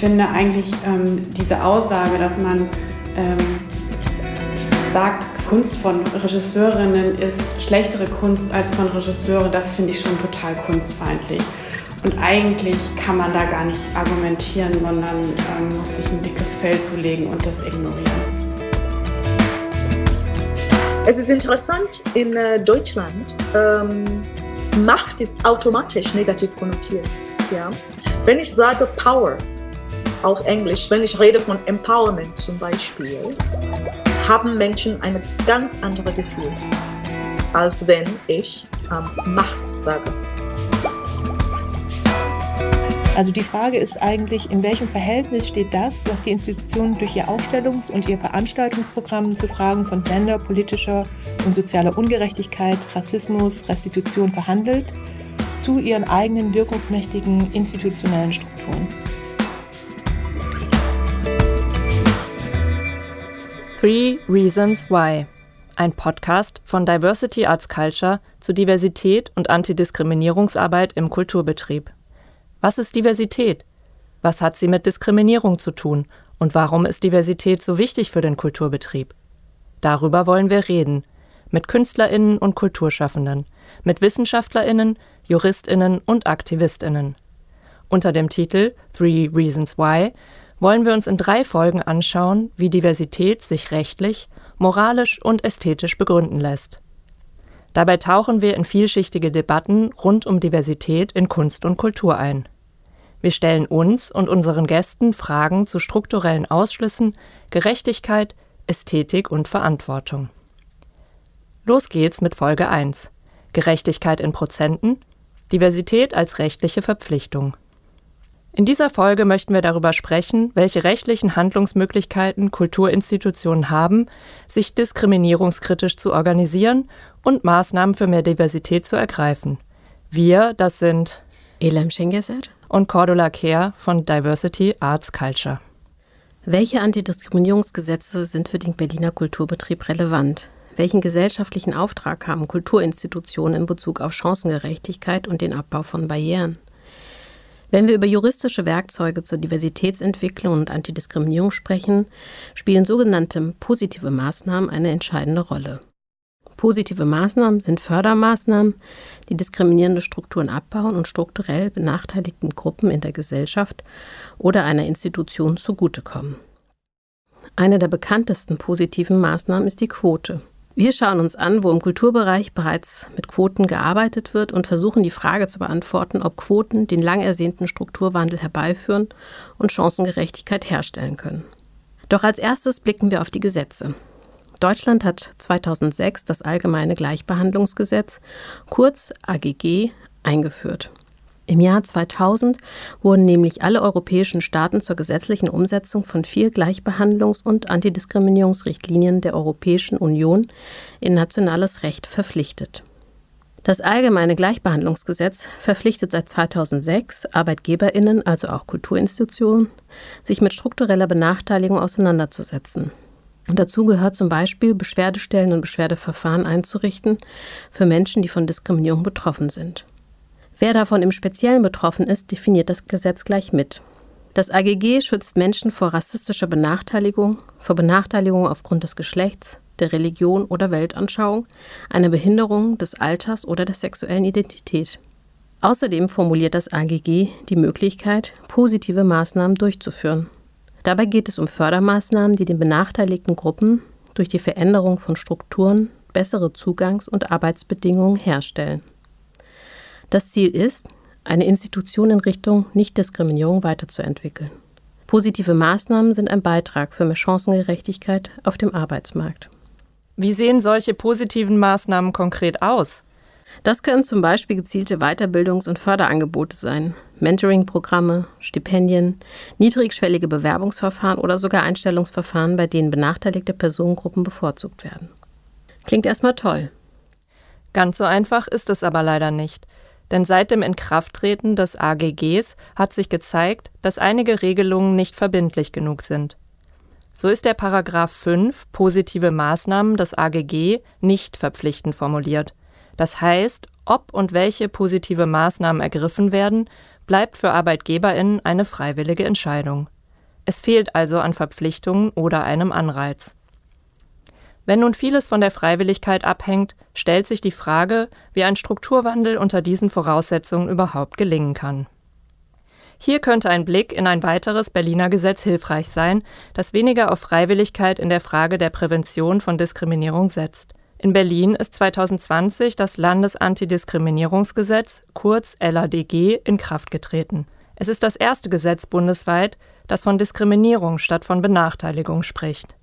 finde eigentlich ähm, diese Aussage, dass man ähm, sagt, Kunst von Regisseurinnen ist schlechtere Kunst als von Regisseuren, das finde ich schon total kunstfeindlich. Und eigentlich kann man da gar nicht argumentieren, sondern ähm, muss sich ein dickes Fell zulegen und das ignorieren. Es ist interessant, in äh, Deutschland ähm, Macht ist automatisch negativ konnotiert. Ja? Wenn ich sage Power auf Englisch, wenn ich rede von Empowerment zum Beispiel, haben Menschen ein ganz anderes Gefühl, als wenn ich ähm, Macht sage. Also die Frage ist eigentlich, in welchem Verhältnis steht das, was die Institutionen durch ihr Ausstellungs- und ihr Veranstaltungsprogramm zu Fragen von Gender, politischer und sozialer Ungerechtigkeit, Rassismus, Restitution verhandelt, zu ihren eigenen wirkungsmächtigen institutionellen Strukturen. Three Reasons Why. Ein Podcast von Diversity Arts Culture zu Diversität und Antidiskriminierungsarbeit im Kulturbetrieb. Was ist Diversität? Was hat sie mit Diskriminierung zu tun? Und warum ist Diversität so wichtig für den Kulturbetrieb? Darüber wollen wir reden. Mit Künstlerinnen und Kulturschaffenden, mit Wissenschaftlerinnen, Juristinnen und Aktivistinnen. Unter dem Titel Three Reasons Why wollen wir uns in drei Folgen anschauen, wie Diversität sich rechtlich, moralisch und ästhetisch begründen lässt. Dabei tauchen wir in vielschichtige Debatten rund um Diversität in Kunst und Kultur ein. Wir stellen uns und unseren Gästen Fragen zu strukturellen Ausschlüssen, Gerechtigkeit, Ästhetik und Verantwortung. Los geht's mit Folge 1. Gerechtigkeit in Prozenten, Diversität als rechtliche Verpflichtung. In dieser Folge möchten wir darüber sprechen, welche rechtlichen Handlungsmöglichkeiten Kulturinstitutionen haben, sich diskriminierungskritisch zu organisieren und Maßnahmen für mehr Diversität zu ergreifen. Wir, das sind Elem Schengeser und Cordula Kehr von Diversity Arts Culture. Welche Antidiskriminierungsgesetze sind für den Berliner Kulturbetrieb relevant? Welchen gesellschaftlichen Auftrag haben Kulturinstitutionen in Bezug auf Chancengerechtigkeit und den Abbau von Barrieren? Wenn wir über juristische Werkzeuge zur Diversitätsentwicklung und Antidiskriminierung sprechen, spielen sogenannte positive Maßnahmen eine entscheidende Rolle. Positive Maßnahmen sind Fördermaßnahmen, die diskriminierende Strukturen abbauen und strukturell benachteiligten Gruppen in der Gesellschaft oder einer Institution zugutekommen. Eine der bekanntesten positiven Maßnahmen ist die Quote. Wir schauen uns an, wo im Kulturbereich bereits mit Quoten gearbeitet wird und versuchen die Frage zu beantworten, ob Quoten den lang ersehnten Strukturwandel herbeiführen und Chancengerechtigkeit herstellen können. Doch als erstes blicken wir auf die Gesetze. Deutschland hat 2006 das Allgemeine Gleichbehandlungsgesetz, kurz AGG, eingeführt. Im Jahr 2000 wurden nämlich alle europäischen Staaten zur gesetzlichen Umsetzung von vier Gleichbehandlungs- und Antidiskriminierungsrichtlinien der Europäischen Union in nationales Recht verpflichtet. Das Allgemeine Gleichbehandlungsgesetz verpflichtet seit 2006 Arbeitgeberinnen, also auch Kulturinstitutionen, sich mit struktureller Benachteiligung auseinanderzusetzen. Und dazu gehört zum Beispiel, Beschwerdestellen und Beschwerdeverfahren einzurichten für Menschen, die von Diskriminierung betroffen sind. Wer davon im Speziellen betroffen ist, definiert das Gesetz gleich mit. Das AGG schützt Menschen vor rassistischer Benachteiligung, vor Benachteiligung aufgrund des Geschlechts, der Religion oder Weltanschauung, einer Behinderung, des Alters oder der sexuellen Identität. Außerdem formuliert das AGG die Möglichkeit, positive Maßnahmen durchzuführen. Dabei geht es um Fördermaßnahmen, die den benachteiligten Gruppen durch die Veränderung von Strukturen bessere Zugangs- und Arbeitsbedingungen herstellen. Das Ziel ist, eine Institution in Richtung Nichtdiskriminierung weiterzuentwickeln. Positive Maßnahmen sind ein Beitrag für mehr Chancengerechtigkeit auf dem Arbeitsmarkt. Wie sehen solche positiven Maßnahmen konkret aus? Das können zum Beispiel gezielte Weiterbildungs- und Förderangebote sein, Mentoring-Programme, Stipendien, niedrigschwellige Bewerbungsverfahren oder sogar Einstellungsverfahren, bei denen benachteiligte Personengruppen bevorzugt werden. Klingt erstmal toll. Ganz so einfach ist es aber leider nicht. Denn seit dem Inkrafttreten des AGGs hat sich gezeigt, dass einige Regelungen nicht verbindlich genug sind. So ist der Paragraph 5 positive Maßnahmen des AGG nicht verpflichtend formuliert. Das heißt, ob und welche positive Maßnahmen ergriffen werden, bleibt für Arbeitgeberinnen eine freiwillige Entscheidung. Es fehlt also an Verpflichtungen oder einem Anreiz. Wenn nun vieles von der Freiwilligkeit abhängt, stellt sich die Frage, wie ein Strukturwandel unter diesen Voraussetzungen überhaupt gelingen kann. Hier könnte ein Blick in ein weiteres Berliner Gesetz hilfreich sein, das weniger auf Freiwilligkeit in der Frage der Prävention von Diskriminierung setzt. In Berlin ist 2020 das Landesantidiskriminierungsgesetz, kurz LADG, in Kraft getreten. Es ist das erste Gesetz bundesweit, das von Diskriminierung statt von Benachteiligung spricht.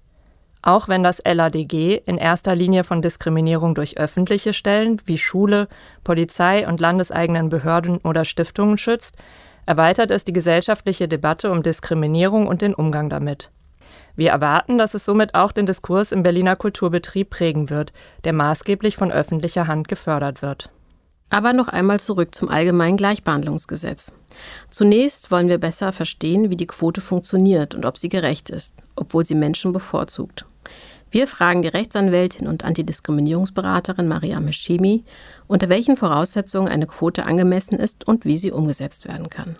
Auch wenn das LADG in erster Linie von Diskriminierung durch öffentliche Stellen wie Schule, Polizei und landeseigenen Behörden oder Stiftungen schützt, erweitert es die gesellschaftliche Debatte um Diskriminierung und den Umgang damit. Wir erwarten, dass es somit auch den Diskurs im Berliner Kulturbetrieb prägen wird, der maßgeblich von öffentlicher Hand gefördert wird. Aber noch einmal zurück zum allgemeinen Gleichbehandlungsgesetz. Zunächst wollen wir besser verstehen, wie die Quote funktioniert und ob sie gerecht ist, obwohl sie Menschen bevorzugt. Wir fragen die Rechtsanwältin und Antidiskriminierungsberaterin Maria Meschemi, unter welchen Voraussetzungen eine Quote angemessen ist und wie sie umgesetzt werden kann.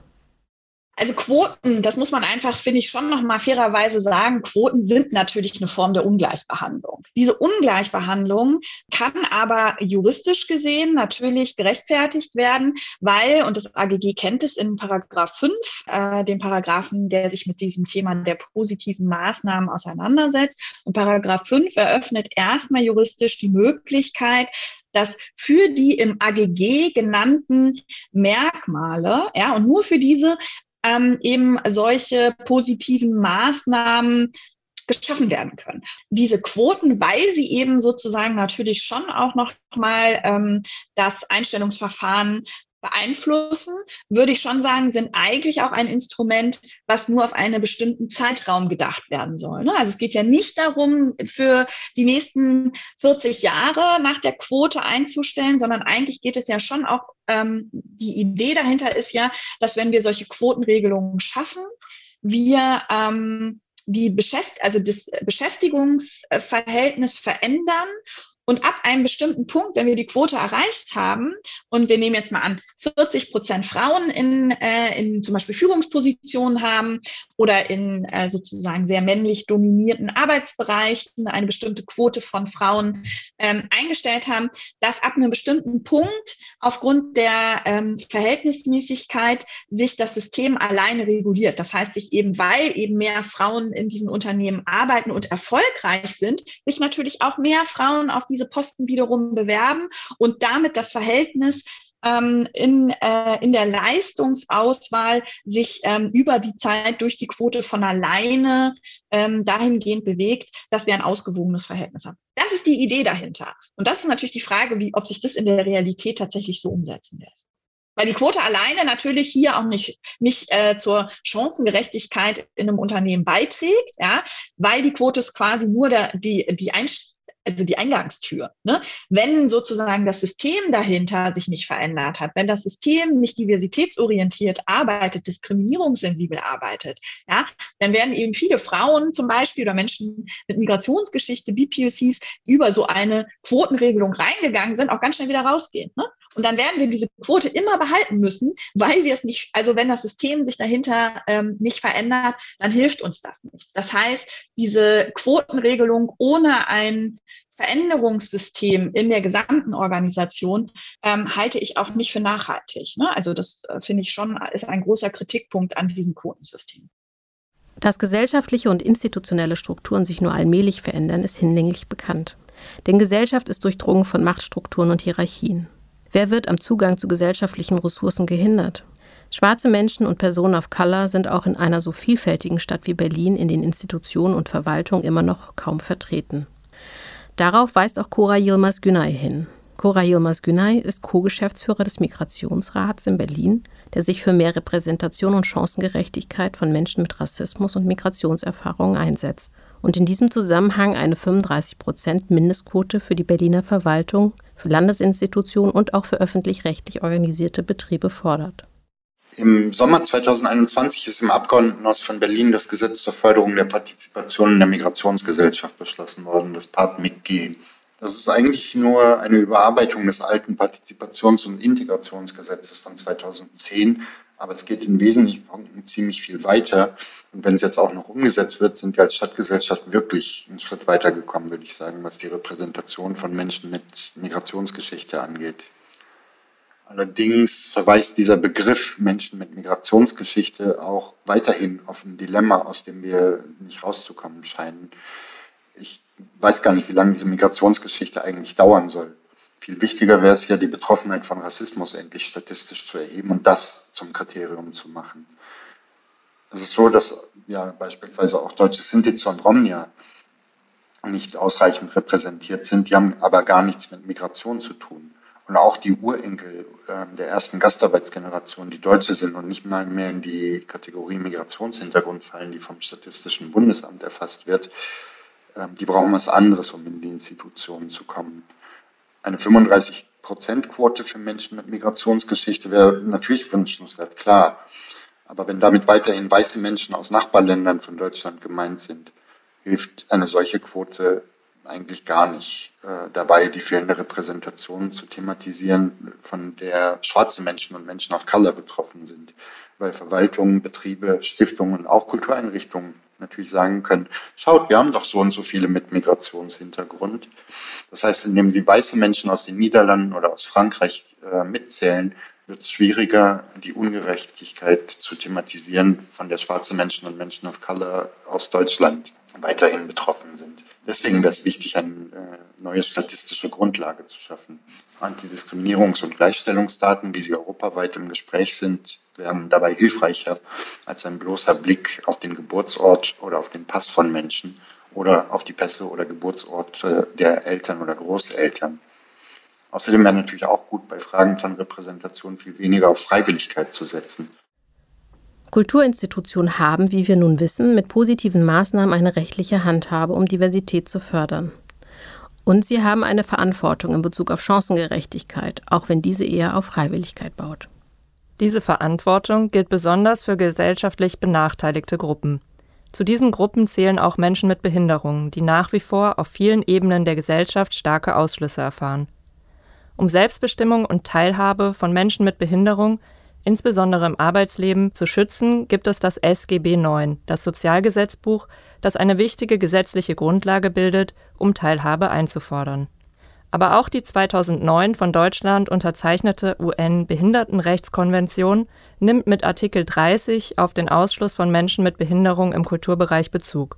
Also Quoten, das muss man einfach, finde ich, schon nochmal fairerweise sagen, Quoten sind natürlich eine Form der Ungleichbehandlung. Diese Ungleichbehandlung kann aber juristisch gesehen natürlich gerechtfertigt werden, weil, und das AGG kennt es in Paragraph 5, äh, dem Paragraphen, der sich mit diesem Thema der positiven Maßnahmen auseinandersetzt. Und Paragraph 5 eröffnet erstmal juristisch die Möglichkeit, dass für die im AGG genannten Merkmale, ja, und nur für diese ähm, eben solche positiven Maßnahmen geschaffen werden können. Diese Quoten, weil sie eben sozusagen natürlich schon auch noch mal ähm, das Einstellungsverfahren beeinflussen, würde ich schon sagen, sind eigentlich auch ein Instrument, was nur auf einen bestimmten Zeitraum gedacht werden soll. Ne? Also es geht ja nicht darum, für die nächsten 40 Jahre nach der Quote einzustellen, sondern eigentlich geht es ja schon auch, ähm, die Idee dahinter ist ja, dass wenn wir solche Quotenregelungen schaffen, wir ähm, die Beschäft also das Beschäftigungsverhältnis verändern und ab einem bestimmten Punkt, wenn wir die Quote erreicht haben, und wir nehmen jetzt mal an, 40 Prozent Frauen in, äh, in zum Beispiel Führungspositionen haben oder in äh, sozusagen sehr männlich dominierten Arbeitsbereichen eine bestimmte Quote von Frauen ähm, eingestellt haben, dass ab einem bestimmten Punkt aufgrund der ähm, Verhältnismäßigkeit sich das System alleine reguliert. Das heißt, sich eben, weil eben mehr Frauen in diesen Unternehmen arbeiten und erfolgreich sind, sich natürlich auch mehr Frauen auf diese Posten wiederum bewerben und damit das Verhältnis ähm, in, äh, in der Leistungsauswahl sich ähm, über die Zeit durch die Quote von alleine ähm, dahingehend bewegt, dass wir ein ausgewogenes Verhältnis haben. Das ist die Idee dahinter. Und das ist natürlich die Frage, wie, ob sich das in der Realität tatsächlich so umsetzen lässt. Weil die Quote alleine natürlich hier auch nicht, nicht äh, zur Chancengerechtigkeit in einem Unternehmen beiträgt, ja, weil die Quote ist quasi nur der, die, die Einstellung also die Eingangstür. Ne? Wenn sozusagen das System dahinter sich nicht verändert hat, wenn das System nicht diversitätsorientiert arbeitet, diskriminierungssensibel arbeitet, ja, dann werden eben viele Frauen zum Beispiel oder Menschen mit Migrationsgeschichte, BPOCs, über so eine Quotenregelung reingegangen sind, auch ganz schnell wieder rausgehen. Ne? Und dann werden wir diese Quote immer behalten müssen, weil wir es nicht, also wenn das System sich dahinter ähm, nicht verändert, dann hilft uns das nichts. Das heißt, diese Quotenregelung ohne ein Veränderungssystem in der gesamten Organisation ähm, halte ich auch nicht für nachhaltig. Ne? Also das äh, finde ich schon, ist ein großer Kritikpunkt an diesem Quotensystem. Dass gesellschaftliche und institutionelle Strukturen sich nur allmählich verändern, ist hinlänglich bekannt. Denn Gesellschaft ist durchdrungen von Machtstrukturen und Hierarchien. Wer wird am Zugang zu gesellschaftlichen Ressourcen gehindert? Schwarze Menschen und Personen of Color sind auch in einer so vielfältigen Stadt wie Berlin in den Institutionen und Verwaltungen immer noch kaum vertreten. Darauf weist auch Cora Yilmaz Günay hin. Cora Yilmaz Günay ist Co-Geschäftsführer des Migrationsrats in Berlin, der sich für mehr Repräsentation und Chancengerechtigkeit von Menschen mit Rassismus und Migrationserfahrungen einsetzt und in diesem Zusammenhang eine 35 Prozent Mindestquote für die Berliner Verwaltung, für Landesinstitutionen und auch für öffentlich-rechtlich organisierte Betriebe fordert. Im Sommer 2021 ist im Abgeordnetenhaus von Berlin das Gesetz zur Förderung der Partizipation in der Migrationsgesellschaft beschlossen worden, das PART-MIG-G. Das ist eigentlich nur eine Überarbeitung des alten Partizipations- und Integrationsgesetzes von 2010, Aber es geht in wesentlichen Punkten ziemlich viel weiter. Und wenn es jetzt auch noch umgesetzt wird, sind wir als Stadtgesellschaft wirklich einen Schritt weiter gekommen, würde ich sagen, was die Repräsentation von Menschen mit Migrationsgeschichte angeht. Allerdings verweist dieser Begriff Menschen mit Migrationsgeschichte auch weiterhin auf ein Dilemma, aus dem wir nicht rauszukommen scheinen. Ich weiß gar nicht, wie lange diese Migrationsgeschichte eigentlich dauern soll. Viel wichtiger wäre es ja, die Betroffenheit von Rassismus endlich statistisch zu erheben und das zum Kriterium zu machen. Es ist so, dass ja beispielsweise auch deutsche Sintize und Romnia nicht ausreichend repräsentiert sind, die haben aber gar nichts mit Migration zu tun. Und auch die Urenkel äh, der ersten Gastarbeitsgeneration, die Deutsche sind und nicht mal mehr in die Kategorie Migrationshintergrund fallen, die vom Statistischen Bundesamt erfasst wird, äh, die brauchen was anderes, um in die Institutionen zu kommen. Eine 35 Prozentquote für Menschen mit Migrationsgeschichte wäre natürlich wünschenswert, klar. Aber wenn damit weiterhin weiße Menschen aus Nachbarländern von Deutschland gemeint sind, hilft eine solche Quote eigentlich gar nicht äh, dabei, die fehlende Repräsentation zu thematisieren, von der schwarze Menschen und Menschen of Color betroffen sind. Weil Verwaltungen, Betriebe, Stiftungen und auch Kultureinrichtungen natürlich sagen können, schaut, wir haben doch so und so viele mit Migrationshintergrund. Das heißt, indem sie weiße Menschen aus den Niederlanden oder aus Frankreich äh, mitzählen, wird es schwieriger, die Ungerechtigkeit zu thematisieren, von der schwarze Menschen und Menschen of Color aus Deutschland weiterhin betroffen sind. Deswegen wäre es wichtig, eine äh, neue statistische Grundlage zu schaffen. Antidiskriminierungs- und Gleichstellungsdaten, wie sie europaweit im Gespräch sind, wären dabei hilfreicher als ein bloßer Blick auf den Geburtsort oder auf den Pass von Menschen oder auf die Pässe oder Geburtsorte der Eltern oder Großeltern. Außerdem wäre natürlich auch gut, bei Fragen von Repräsentation viel weniger auf Freiwilligkeit zu setzen. Kulturinstitutionen haben, wie wir nun wissen, mit positiven Maßnahmen eine rechtliche Handhabe, um Diversität zu fördern. Und sie haben eine Verantwortung in Bezug auf Chancengerechtigkeit, auch wenn diese eher auf Freiwilligkeit baut. Diese Verantwortung gilt besonders für gesellschaftlich benachteiligte Gruppen. Zu diesen Gruppen zählen auch Menschen mit Behinderungen, die nach wie vor auf vielen Ebenen der Gesellschaft starke Ausschlüsse erfahren. Um Selbstbestimmung und Teilhabe von Menschen mit Behinderung insbesondere im Arbeitsleben, zu schützen, gibt es das SGB IX, das Sozialgesetzbuch, das eine wichtige gesetzliche Grundlage bildet, um Teilhabe einzufordern. Aber auch die 2009 von Deutschland unterzeichnete UN-Behindertenrechtskonvention nimmt mit Artikel 30 auf den Ausschluss von Menschen mit Behinderung im Kulturbereich Bezug.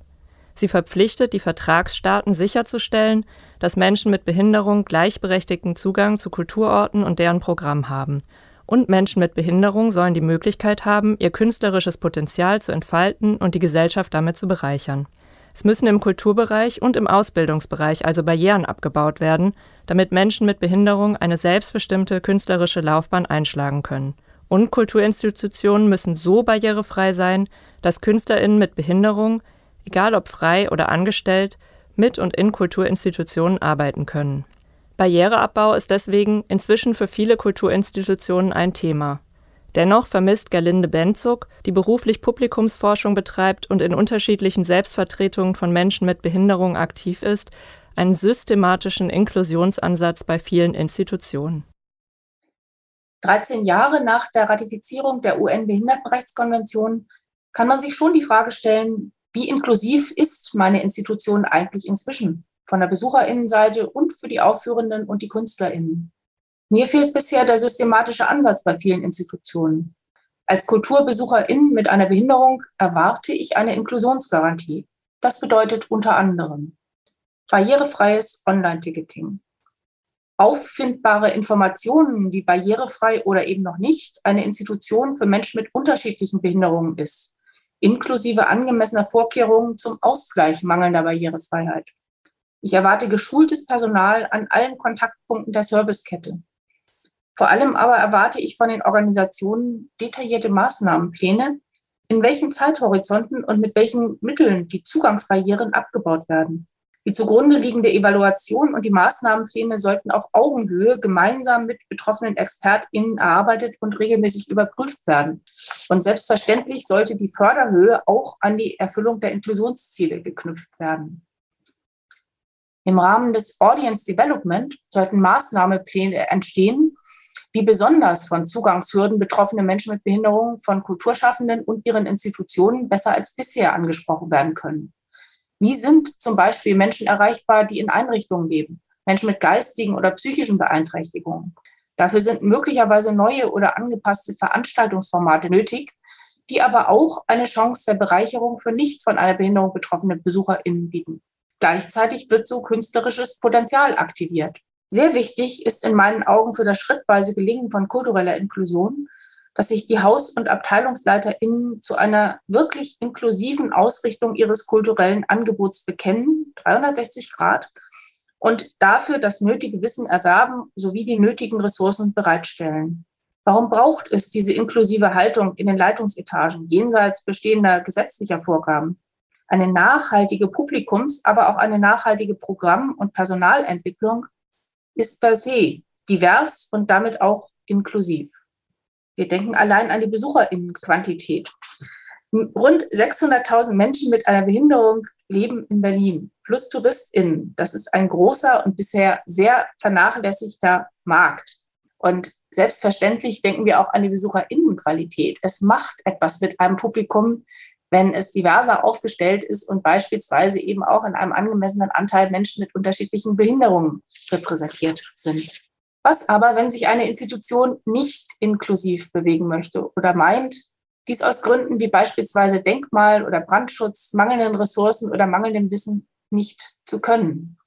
Sie verpflichtet die Vertragsstaaten sicherzustellen, dass Menschen mit Behinderung gleichberechtigten Zugang zu Kulturorten und deren Programm haben und Menschen mit Behinderung sollen die Möglichkeit haben, ihr künstlerisches Potenzial zu entfalten und die Gesellschaft damit zu bereichern. Es müssen im Kulturbereich und im Ausbildungsbereich also Barrieren abgebaut werden, damit Menschen mit Behinderung eine selbstbestimmte künstlerische Laufbahn einschlagen können. Und Kulturinstitutionen müssen so barrierefrei sein, dass Künstlerinnen mit Behinderung, egal ob frei oder angestellt, mit und in Kulturinstitutionen arbeiten können. Barriereabbau ist deswegen inzwischen für viele Kulturinstitutionen ein Thema. Dennoch vermisst Gerlinde Benzug, die beruflich Publikumsforschung betreibt und in unterschiedlichen Selbstvertretungen von Menschen mit Behinderung aktiv ist, einen systematischen Inklusionsansatz bei vielen Institutionen. 13 Jahre nach der Ratifizierung der UN-Behindertenrechtskonvention kann man sich schon die Frage stellen, wie inklusiv ist meine Institution eigentlich inzwischen? Von der Besucherinnenseite und für die Aufführenden und die Künstlerinnen. Mir fehlt bisher der systematische Ansatz bei vielen Institutionen. Als Kulturbesucherin mit einer Behinderung erwarte ich eine Inklusionsgarantie. Das bedeutet unter anderem barrierefreies Online-Ticketing, auffindbare Informationen, wie barrierefrei oder eben noch nicht eine Institution für Menschen mit unterschiedlichen Behinderungen ist, inklusive angemessener Vorkehrungen zum Ausgleich mangelnder Barrierefreiheit. Ich erwarte geschultes Personal an allen Kontaktpunkten der Servicekette. Vor allem aber erwarte ich von den Organisationen detaillierte Maßnahmenpläne, in welchen Zeithorizonten und mit welchen Mitteln die Zugangsbarrieren abgebaut werden. Die zugrunde liegende Evaluation und die Maßnahmenpläne sollten auf Augenhöhe gemeinsam mit betroffenen ExpertInnen erarbeitet und regelmäßig überprüft werden. Und selbstverständlich sollte die Förderhöhe auch an die Erfüllung der Inklusionsziele geknüpft werden. Im Rahmen des Audience Development sollten Maßnahmepläne entstehen, wie besonders von Zugangshürden betroffene Menschen mit Behinderungen von Kulturschaffenden und ihren Institutionen besser als bisher angesprochen werden können. Wie sind zum Beispiel Menschen erreichbar, die in Einrichtungen leben? Menschen mit geistigen oder psychischen Beeinträchtigungen. Dafür sind möglicherweise neue oder angepasste Veranstaltungsformate nötig, die aber auch eine Chance der Bereicherung für nicht von einer Behinderung betroffene BesucherInnen bieten. Gleichzeitig wird so künstlerisches Potenzial aktiviert. Sehr wichtig ist in meinen Augen für das schrittweise Gelingen von kultureller Inklusion, dass sich die Haus- und AbteilungsleiterInnen zu einer wirklich inklusiven Ausrichtung ihres kulturellen Angebots bekennen, 360 Grad, und dafür das nötige Wissen erwerben sowie die nötigen Ressourcen bereitstellen. Warum braucht es diese inklusive Haltung in den Leitungsetagen jenseits bestehender gesetzlicher Vorgaben? Eine nachhaltige Publikums-, aber auch eine nachhaltige Programm- und Personalentwicklung ist per se divers und damit auch inklusiv. Wir denken allein an die Besucherinnenquantität. Rund 600.000 Menschen mit einer Behinderung leben in Berlin, plus TouristInnen. Das ist ein großer und bisher sehr vernachlässigter Markt. Und selbstverständlich denken wir auch an die Besucherinnenqualität. Es macht etwas mit einem Publikum, wenn es diverser aufgestellt ist und beispielsweise eben auch in einem angemessenen Anteil Menschen mit unterschiedlichen Behinderungen repräsentiert sind. Was aber, wenn sich eine Institution nicht inklusiv bewegen möchte oder meint, dies aus Gründen wie beispielsweise Denkmal- oder Brandschutz, mangelnden Ressourcen oder mangelndem Wissen nicht zu können?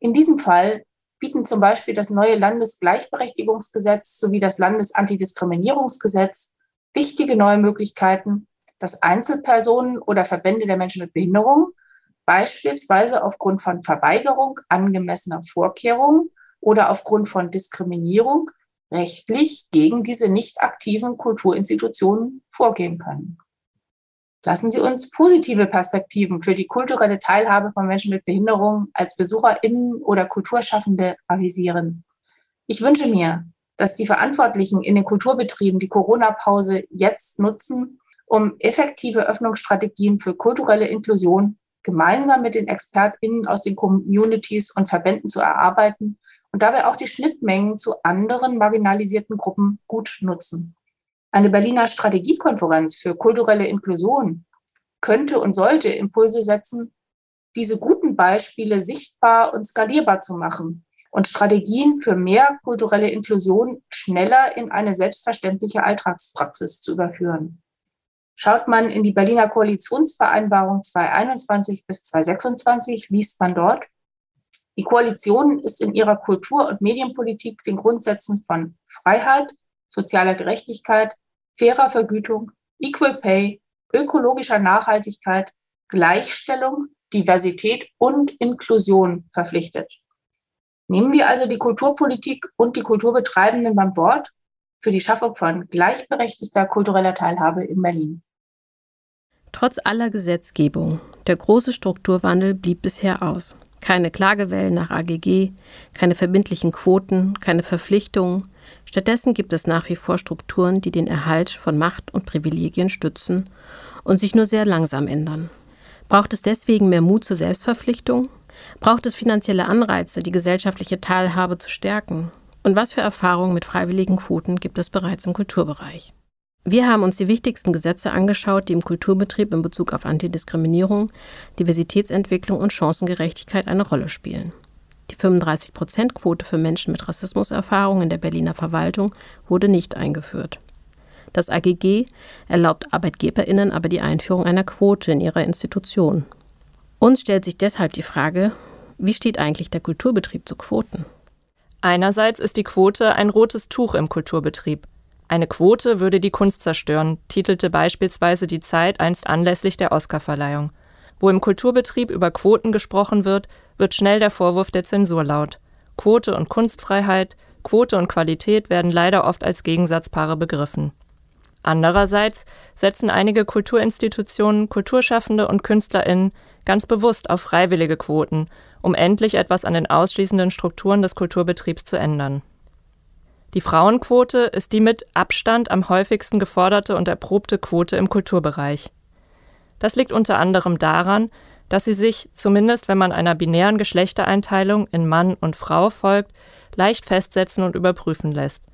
In diesem Fall bieten zum Beispiel das neue Landesgleichberechtigungsgesetz sowie das Landesantidiskriminierungsgesetz wichtige neue Möglichkeiten, dass Einzelpersonen oder Verbände der Menschen mit Behinderung beispielsweise aufgrund von Verweigerung angemessener Vorkehrungen oder aufgrund von Diskriminierung rechtlich gegen diese nicht aktiven Kulturinstitutionen vorgehen können. Lassen Sie uns positive Perspektiven für die kulturelle Teilhabe von Menschen mit Behinderung als BesucherInnen oder Kulturschaffende avisieren. Ich wünsche mir, dass die Verantwortlichen in den Kulturbetrieben die Corona-Pause jetzt nutzen, um effektive Öffnungsstrategien für kulturelle Inklusion gemeinsam mit den ExpertInnen aus den Communities und Verbänden zu erarbeiten und dabei auch die Schnittmengen zu anderen marginalisierten Gruppen gut nutzen. Eine Berliner Strategiekonferenz für kulturelle Inklusion könnte und sollte Impulse setzen, diese guten Beispiele sichtbar und skalierbar zu machen und Strategien für mehr kulturelle Inklusion schneller in eine selbstverständliche Alltagspraxis zu überführen. Schaut man in die Berliner Koalitionsvereinbarung 2021 bis 2026, liest man dort, die Koalition ist in ihrer Kultur- und Medienpolitik den Grundsätzen von Freiheit, sozialer Gerechtigkeit, fairer Vergütung, Equal Pay, ökologischer Nachhaltigkeit, Gleichstellung, Diversität und Inklusion verpflichtet. Nehmen wir also die Kulturpolitik und die Kulturbetreibenden beim Wort für die Schaffung von gleichberechtigter kultureller Teilhabe in Berlin. Trotz aller Gesetzgebung, der große Strukturwandel blieb bisher aus. Keine Klagewellen nach AGG, keine verbindlichen Quoten, keine Verpflichtungen. Stattdessen gibt es nach wie vor Strukturen, die den Erhalt von Macht und Privilegien stützen und sich nur sehr langsam ändern. Braucht es deswegen mehr Mut zur Selbstverpflichtung? Braucht es finanzielle Anreize, die gesellschaftliche Teilhabe zu stärken? Und was für Erfahrungen mit freiwilligen Quoten gibt es bereits im Kulturbereich? Wir haben uns die wichtigsten Gesetze angeschaut, die im Kulturbetrieb in Bezug auf Antidiskriminierung, Diversitätsentwicklung und Chancengerechtigkeit eine Rolle spielen. Die 35-Prozent-Quote für Menschen mit Rassismuserfahrung in der Berliner Verwaltung wurde nicht eingeführt. Das AGG erlaubt ArbeitgeberInnen aber die Einführung einer Quote in ihrer Institution. Uns stellt sich deshalb die Frage, wie steht eigentlich der Kulturbetrieb zu Quoten? Einerseits ist die Quote ein rotes Tuch im Kulturbetrieb. Eine Quote würde die Kunst zerstören, titelte beispielsweise die Zeit einst anlässlich der Oscarverleihung. Wo im Kulturbetrieb über Quoten gesprochen wird, wird schnell der Vorwurf der Zensur laut. Quote und Kunstfreiheit, Quote und Qualität werden leider oft als Gegensatzpaare begriffen. Andererseits setzen einige Kulturinstitutionen, Kulturschaffende und KünstlerInnen ganz bewusst auf freiwillige Quoten, um endlich etwas an den ausschließenden Strukturen des Kulturbetriebs zu ändern. Die Frauenquote ist die mit Abstand am häufigsten geforderte und erprobte Quote im Kulturbereich. Das liegt unter anderem daran, dass sie sich, zumindest wenn man einer binären Geschlechtereinteilung in Mann und Frau folgt, leicht festsetzen und überprüfen lässt.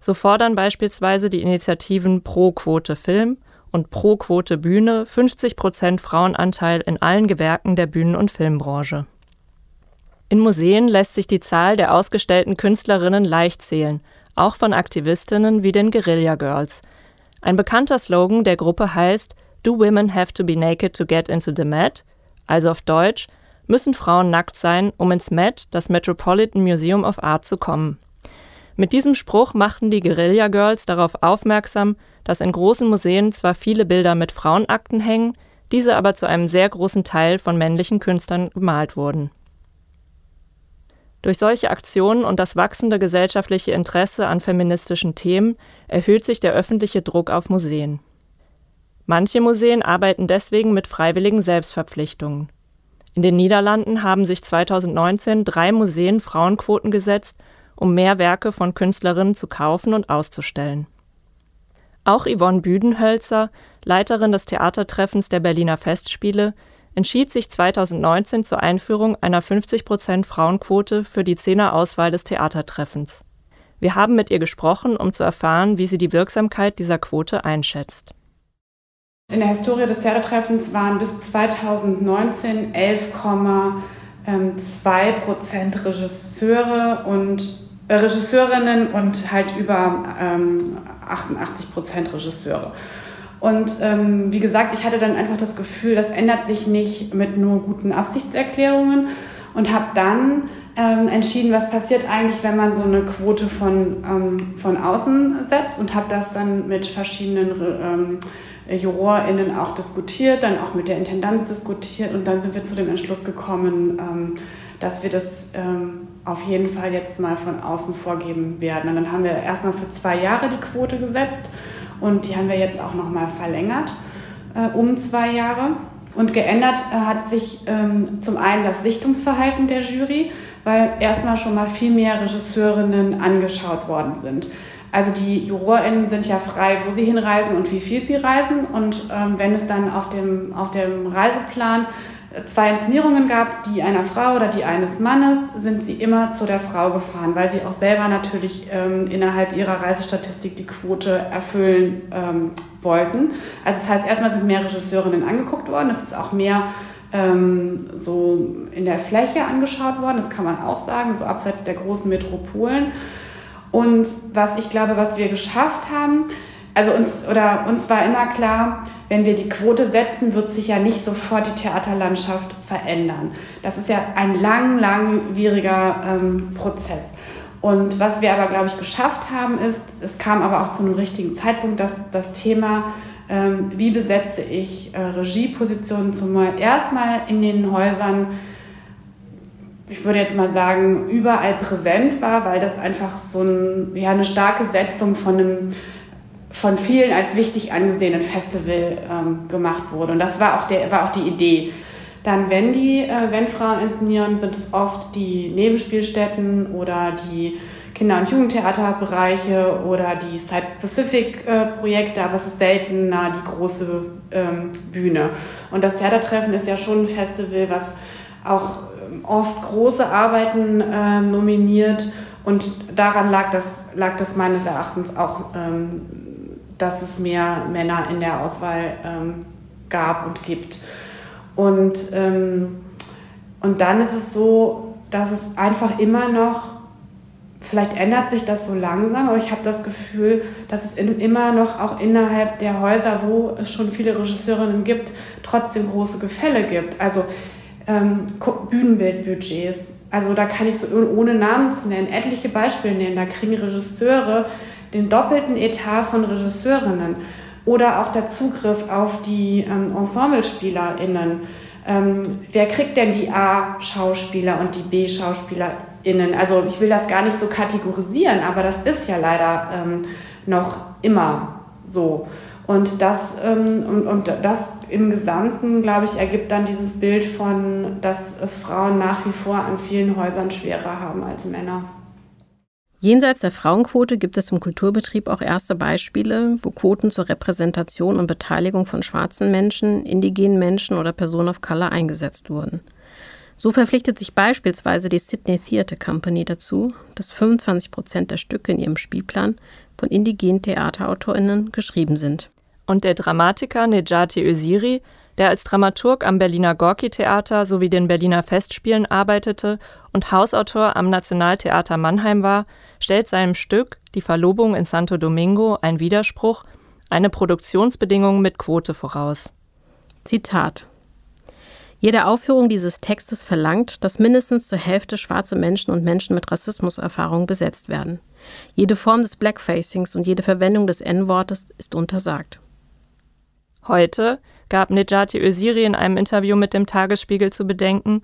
So fordern beispielsweise die Initiativen Pro Quote Film und Pro Quote Bühne 50 Prozent Frauenanteil in allen Gewerken der Bühnen- und Filmbranche. In Museen lässt sich die Zahl der ausgestellten Künstlerinnen leicht zählen, auch von Aktivistinnen wie den Guerilla Girls. Ein bekannter Slogan der Gruppe heißt Do women have to be naked to get into the Met? Also auf Deutsch, müssen Frauen nackt sein, um ins Met, das Metropolitan Museum of Art, zu kommen. Mit diesem Spruch machten die Guerilla Girls darauf aufmerksam, dass in großen Museen zwar viele Bilder mit Frauenakten hängen, diese aber zu einem sehr großen Teil von männlichen Künstlern gemalt wurden. Durch solche Aktionen und das wachsende gesellschaftliche Interesse an feministischen Themen erhöht sich der öffentliche Druck auf Museen. Manche Museen arbeiten deswegen mit freiwilligen Selbstverpflichtungen. In den Niederlanden haben sich 2019 drei Museen Frauenquoten gesetzt, um mehr Werke von Künstlerinnen zu kaufen und auszustellen. Auch Yvonne Büdenhölzer, Leiterin des Theatertreffens der Berliner Festspiele, entschied sich 2019 zur Einführung einer 50% Frauenquote für die Zehnerauswahl des Theatertreffens. Wir haben mit ihr gesprochen, um zu erfahren, wie sie die Wirksamkeit dieser Quote einschätzt. In der Historie des Theatertreffens waren bis 2019 11,2% Regisseure und äh, Regisseurinnen und halt über ähm, 88% Regisseure. Und ähm, wie gesagt, ich hatte dann einfach das Gefühl, das ändert sich nicht mit nur guten Absichtserklärungen und habe dann ähm, entschieden, was passiert eigentlich, wenn man so eine Quote von, ähm, von außen setzt und habe das dann mit verschiedenen ähm, JurorInnen auch diskutiert, dann auch mit der Intendanz diskutiert und dann sind wir zu dem Entschluss gekommen, ähm, dass wir das ähm, auf jeden Fall jetzt mal von außen vorgeben werden. Und dann haben wir erstmal für zwei Jahre die Quote gesetzt und die haben wir jetzt auch nochmal verlängert äh, um zwei Jahre. Und geändert äh, hat sich ähm, zum einen das Sichtungsverhalten der Jury, weil erstmal schon mal viel mehr Regisseurinnen angeschaut worden sind. Also die JurorInnen sind ja frei, wo sie hinreisen und wie viel sie reisen. Und ähm, wenn es dann auf dem, auf dem Reiseplan zwei Inszenierungen gab, die einer Frau oder die eines Mannes, sind sie immer zu der Frau gefahren, weil sie auch selber natürlich ähm, innerhalb ihrer Reisestatistik die Quote erfüllen ähm, wollten. Also das heißt, erstmal sind mehr Regisseurinnen angeguckt worden, es ist auch mehr ähm, so in der Fläche angeschaut worden, das kann man auch sagen, so abseits der großen Metropolen. Und was ich glaube, was wir geschafft haben, also uns oder uns war immer klar, wenn wir die Quote setzen, wird sich ja nicht sofort die Theaterlandschaft verändern. Das ist ja ein lang, langwieriger ähm, Prozess. Und was wir aber, glaube ich, geschafft haben, ist, es kam aber auch zu einem richtigen Zeitpunkt, dass das Thema, ähm, wie besetze ich äh, Regiepositionen zumal erstmal in den Häusern, ich würde jetzt mal sagen, überall präsent war, weil das einfach so ein, ja, eine starke Setzung von einem von vielen als wichtig angesehenen Festival ähm, gemacht wurde. Und das war auch, der, war auch die Idee. Dann, wenn die, äh, wenn Frauen inszenieren, sind es oft die Nebenspielstätten oder die Kinder- und Jugendtheaterbereiche oder die Site-Specific-Projekte, aber es ist seltener die große ähm, Bühne. Und das Theatertreffen ist ja schon ein Festival, was auch ähm, oft große Arbeiten äh, nominiert und daran lag das, lag das meines Erachtens auch ähm, dass es mehr Männer in der Auswahl ähm, gab und gibt. Und, ähm, und dann ist es so, dass es einfach immer noch, vielleicht ändert sich das so langsam, aber ich habe das Gefühl, dass es in, immer noch auch innerhalb der Häuser, wo es schon viele Regisseurinnen gibt, trotzdem große Gefälle gibt. Also ähm, Bühnenbildbudgets. Also da kann ich so ohne Namen zu nennen, etliche Beispiele nennen. Da kriegen Regisseure den doppelten Etat von Regisseurinnen oder auch der Zugriff auf die ähm, EnsemblespielerInnen. Ähm, wer kriegt denn die A-Schauspieler und die B-SchauspielerInnen? Also ich will das gar nicht so kategorisieren, aber das ist ja leider ähm, noch immer so. Und das, ähm, und, und das im Gesamten, glaube ich, ergibt dann dieses Bild von, dass es Frauen nach wie vor an vielen Häusern schwerer haben als Männer. Jenseits der Frauenquote gibt es im Kulturbetrieb auch erste Beispiele, wo Quoten zur Repräsentation und Beteiligung von schwarzen Menschen, indigenen Menschen oder Personen of Color eingesetzt wurden. So verpflichtet sich beispielsweise die Sydney Theatre Company dazu, dass 25 Prozent der Stücke in ihrem Spielplan von indigenen TheaterautorInnen geschrieben sind. Und der Dramatiker Nejati Öziri, der als Dramaturg am Berliner Gorki-Theater sowie den Berliner Festspielen arbeitete und Hausautor am Nationaltheater Mannheim war, stellt seinem Stück Die Verlobung in Santo Domingo ein Widerspruch, eine Produktionsbedingung mit Quote voraus. Zitat jede Aufführung dieses Textes verlangt, dass mindestens zur Hälfte schwarze Menschen und Menschen mit Rassismuserfahrung besetzt werden. Jede Form des Blackfacings und jede Verwendung des N-Wortes ist untersagt. Heute gab Nejati Öziri in einem Interview mit dem Tagesspiegel zu bedenken,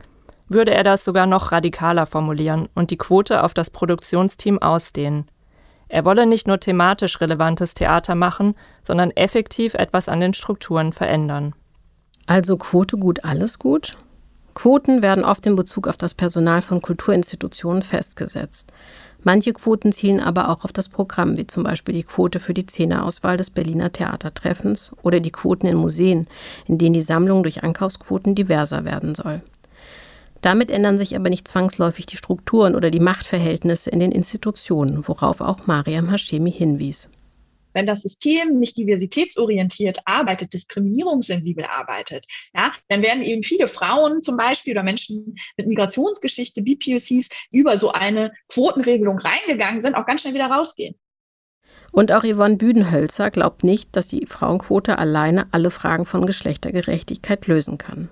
würde er das sogar noch radikaler formulieren und die Quote auf das Produktionsteam ausdehnen. Er wolle nicht nur thematisch relevantes Theater machen, sondern effektiv etwas an den Strukturen verändern. Also Quote gut, alles gut? Quoten werden oft in Bezug auf das Personal von Kulturinstitutionen festgesetzt. Manche Quoten zielen aber auch auf das Programm, wie zum Beispiel die Quote für die Zehner-Auswahl des Berliner Theatertreffens oder die Quoten in Museen, in denen die Sammlung durch Ankaufsquoten diverser werden soll. Damit ändern sich aber nicht zwangsläufig die Strukturen oder die Machtverhältnisse in den Institutionen, worauf auch Mariam Hashemi hinwies. Wenn das System nicht diversitätsorientiert arbeitet, diskriminierungssensibel arbeitet, ja, dann werden eben viele Frauen zum Beispiel oder Menschen mit Migrationsgeschichte, BPOCs, über so eine Quotenregelung reingegangen sind, auch ganz schnell wieder rausgehen. Und auch Yvonne Büdenhölzer glaubt nicht, dass die Frauenquote alleine alle Fragen von Geschlechtergerechtigkeit lösen kann.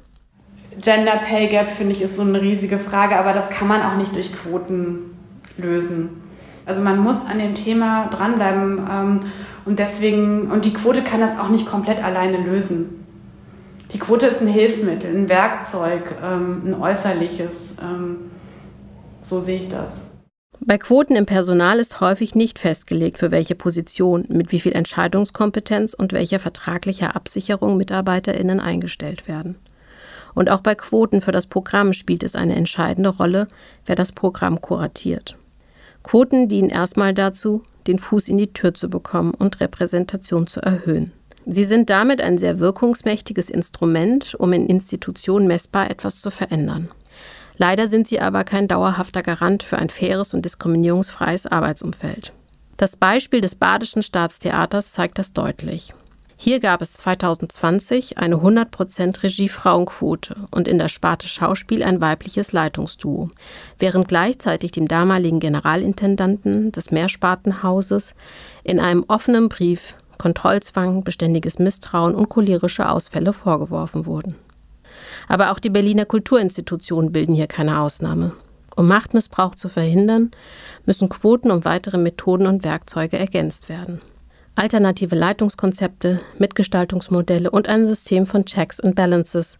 Gender Pay Gap, finde ich, ist so eine riesige Frage, aber das kann man auch nicht durch Quoten lösen. Also man muss an dem Thema dranbleiben ähm, und deswegen, und die Quote kann das auch nicht komplett alleine lösen. Die Quote ist ein Hilfsmittel, ein Werkzeug, ähm, ein äußerliches. Ähm, so sehe ich das. Bei Quoten im Personal ist häufig nicht festgelegt, für welche Position, mit wie viel Entscheidungskompetenz und welcher vertraglicher Absicherung MitarbeiterInnen eingestellt werden. Und auch bei Quoten für das Programm spielt es eine entscheidende Rolle, wer das Programm kuratiert. Quoten dienen erstmal dazu, den Fuß in die Tür zu bekommen und Repräsentation zu erhöhen. Sie sind damit ein sehr wirkungsmächtiges Instrument, um in Institutionen messbar etwas zu verändern. Leider sind sie aber kein dauerhafter Garant für ein faires und diskriminierungsfreies Arbeitsumfeld. Das Beispiel des Badischen Staatstheaters zeigt das deutlich. Hier gab es 2020 eine 100% Regie-Frauenquote und in der Sparte Schauspiel ein weibliches Leitungsduo, während gleichzeitig dem damaligen Generalintendanten des Mehrspartenhauses in einem offenen Brief Kontrollzwang, beständiges Misstrauen und cholerische Ausfälle vorgeworfen wurden. Aber auch die Berliner Kulturinstitutionen bilden hier keine Ausnahme. Um Machtmissbrauch zu verhindern, müssen Quoten um weitere Methoden und Werkzeuge ergänzt werden alternative Leitungskonzepte, Mitgestaltungsmodelle und ein System von Checks and Balances,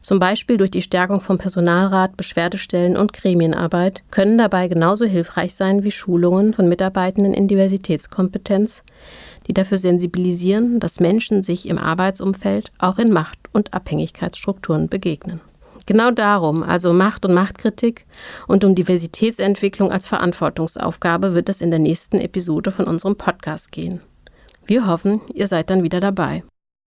zum Beispiel durch die Stärkung von Personalrat, Beschwerdestellen und Gremienarbeit, können dabei genauso hilfreich sein wie Schulungen von Mitarbeitenden in Diversitätskompetenz, die dafür sensibilisieren, dass Menschen sich im Arbeitsumfeld auch in Macht- und Abhängigkeitsstrukturen begegnen. Genau darum, also Macht und Machtkritik und um Diversitätsentwicklung als Verantwortungsaufgabe, wird es in der nächsten Episode von unserem Podcast gehen. Wir hoffen, ihr seid dann wieder dabei.